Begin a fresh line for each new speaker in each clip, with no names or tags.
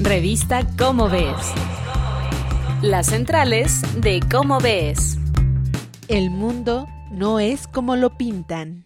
Revista Cómo Ves. Las centrales de Cómo Ves.
El mundo no es como lo pintan.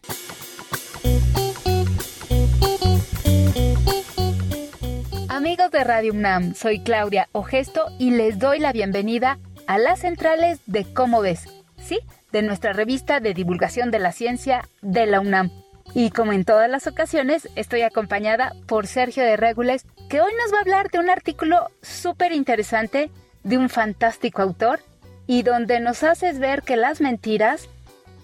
Amigos de Radio UNAM, soy Claudia Ogesto y les doy la bienvenida a las centrales de Cómo Ves, sí, de nuestra revista de divulgación de la ciencia de la UNAM. Y como en todas las ocasiones, estoy acompañada por Sergio de Regules, que hoy nos va a hablar de un artículo súper interesante de un fantástico autor y donde nos haces ver que las mentiras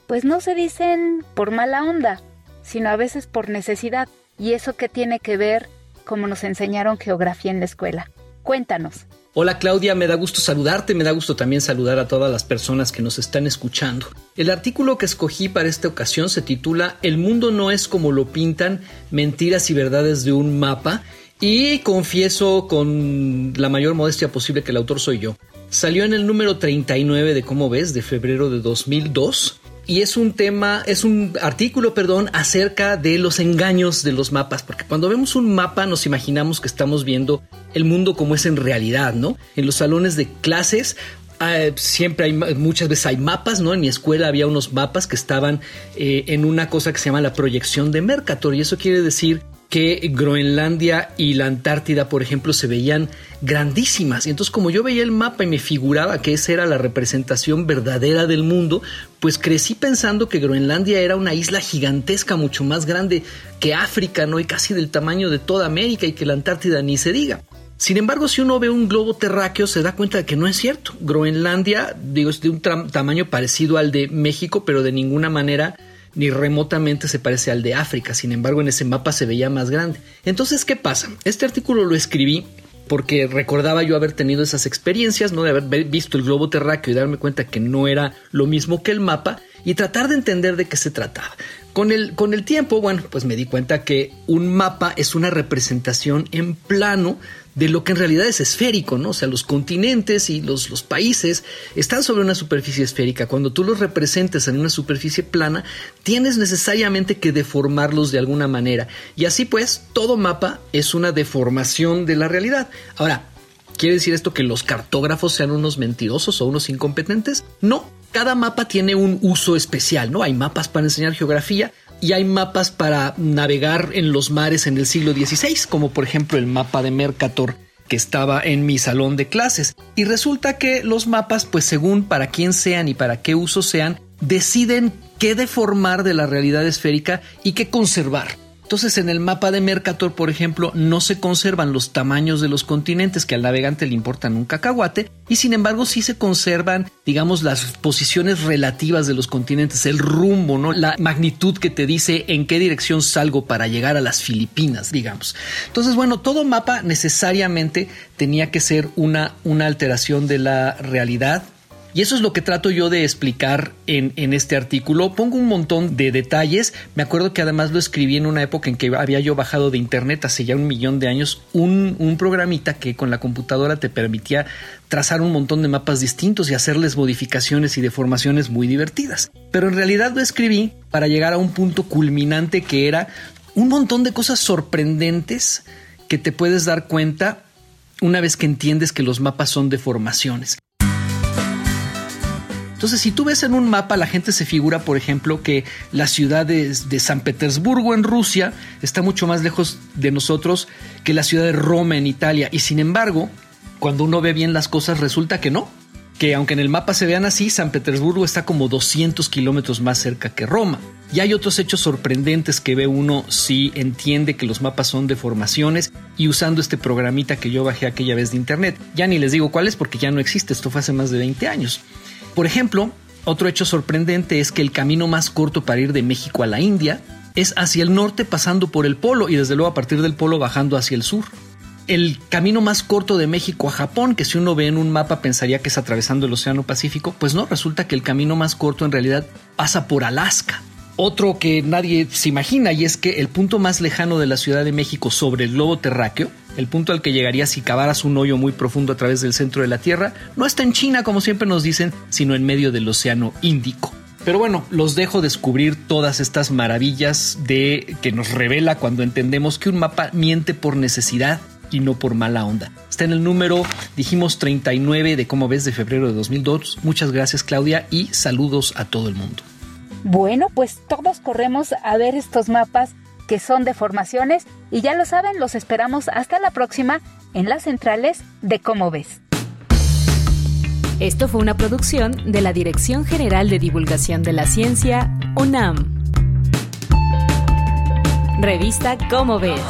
pues no se dicen por mala onda, sino a veces por necesidad. Y eso que tiene que ver como nos enseñaron geografía en la escuela. Cuéntanos.
Hola Claudia, me da gusto saludarte, me da gusto también saludar a todas las personas que nos están escuchando. El artículo que escogí para esta ocasión se titula El mundo no es como lo pintan, mentiras y verdades de un mapa y confieso con la mayor modestia posible que el autor soy yo. Salió en el número 39 de Cómo ves, de febrero de 2002 y es un tema, es un artículo, perdón, acerca de los engaños de los mapas, porque cuando vemos un mapa nos imaginamos que estamos viendo el mundo como es en realidad, ¿no? En los salones de clases eh, siempre hay muchas veces hay mapas, ¿no? En mi escuela había unos mapas que estaban eh, en una cosa que se llama la proyección de Mercator y eso quiere decir que Groenlandia y la Antártida, por ejemplo, se veían grandísimas. Y entonces como yo veía el mapa y me figuraba que esa era la representación verdadera del mundo, pues crecí pensando que Groenlandia era una isla gigantesca, mucho más grande que África, ¿no? Y casi del tamaño de toda América y que la Antártida ni se diga. Sin embargo, si uno ve un globo terráqueo, se da cuenta de que no es cierto. Groenlandia, digo, es de un tamaño parecido al de México, pero de ninguna manera ni remotamente se parece al de África, sin embargo en ese mapa se veía más grande. Entonces, ¿qué pasa? Este artículo lo escribí porque recordaba yo haber tenido esas experiencias, ¿no? De haber visto el globo terráqueo y darme cuenta que no era lo mismo que el mapa y tratar de entender de qué se trataba. Con el, con el tiempo, bueno, pues me di cuenta que un mapa es una representación en plano de lo que en realidad es esférico, ¿no? O sea, los continentes y los, los países están sobre una superficie esférica. Cuando tú los representes en una superficie plana, tienes necesariamente que deformarlos de alguna manera. Y así pues, todo mapa es una deformación de la realidad. Ahora, ¿quiere decir esto que los cartógrafos sean unos mentirosos o unos incompetentes? No, cada mapa tiene un uso especial, ¿no? Hay mapas para enseñar geografía, y hay mapas para navegar en los mares en el siglo XVI, como por ejemplo el mapa de Mercator que estaba en mi salón de clases. Y resulta que los mapas, pues según para quién sean y para qué uso sean, deciden qué deformar de la realidad esférica y qué conservar. Entonces en el mapa de Mercator, por ejemplo, no se conservan los tamaños de los continentes que al navegante le importan un cacahuate y sin embargo sí se conservan, digamos, las posiciones relativas de los continentes, el rumbo, ¿no? La magnitud que te dice en qué dirección salgo para llegar a las Filipinas, digamos. Entonces, bueno, todo mapa necesariamente tenía que ser una, una alteración de la realidad y eso es lo que trato yo de explicar en, en, este artículo. Pongo un montón de detalles. Me acuerdo que además lo escribí en una época en que había yo bajado de internet hace ya un millón de años un, un programita que con la computadora te permitía trazar un montón de mapas distintos y hacerles modificaciones y deformaciones muy divertidas. Pero en realidad lo escribí para llegar a un punto culminante que era un montón de cosas sorprendentes que te puedes dar cuenta una vez que entiendes que los mapas son deformaciones. Entonces, si tú ves en un mapa, la gente se figura, por ejemplo, que la ciudad de, San Petersburgo en Rusia está mucho más lejos de nosotros que la ciudad de Roma en Italia. Y sin embargo, cuando uno ve bien las cosas, resulta que no. Que aunque en el mapa se vean así, San Petersburgo está como 200 kilómetros más cerca que Roma. Y hay otros hechos sorprendentes que ve uno si entiende que los mapas son deformaciones y usando este programita que yo bajé aquella vez de internet. Ya ni les digo cuál es porque ya no existe, esto fue hace más de 20 años. Por ejemplo, otro hecho sorprendente es que el camino más corto para ir de México a la India es hacia el norte pasando por el polo y desde luego a partir del polo bajando hacia el sur. El camino más corto de México a Japón, que si uno ve en un mapa pensaría que es atravesando el Océano Pacífico, pues no, resulta que el camino más corto en realidad pasa por Alaska. Otro que nadie se imagina y es que el punto más lejano de la Ciudad de México sobre el globo terráqueo el punto al que llegarías si cavaras un hoyo muy profundo a través del centro de la Tierra, no está en China como siempre nos dicen, sino en medio del Océano Índico. Pero bueno, los dejo descubrir todas estas maravillas de que nos revela cuando entendemos que un mapa miente por necesidad y no por mala onda. Está en el número, dijimos 39 de cómo ves de febrero de 2002. Muchas gracias Claudia y saludos a todo el mundo.
Bueno, pues todos corremos a ver estos mapas que son de formaciones y ya lo saben, los esperamos hasta la próxima en las centrales de cómo ves.
Esto fue una producción de la Dirección General de Divulgación de la Ciencia, UNAM. Revista Cómo ves.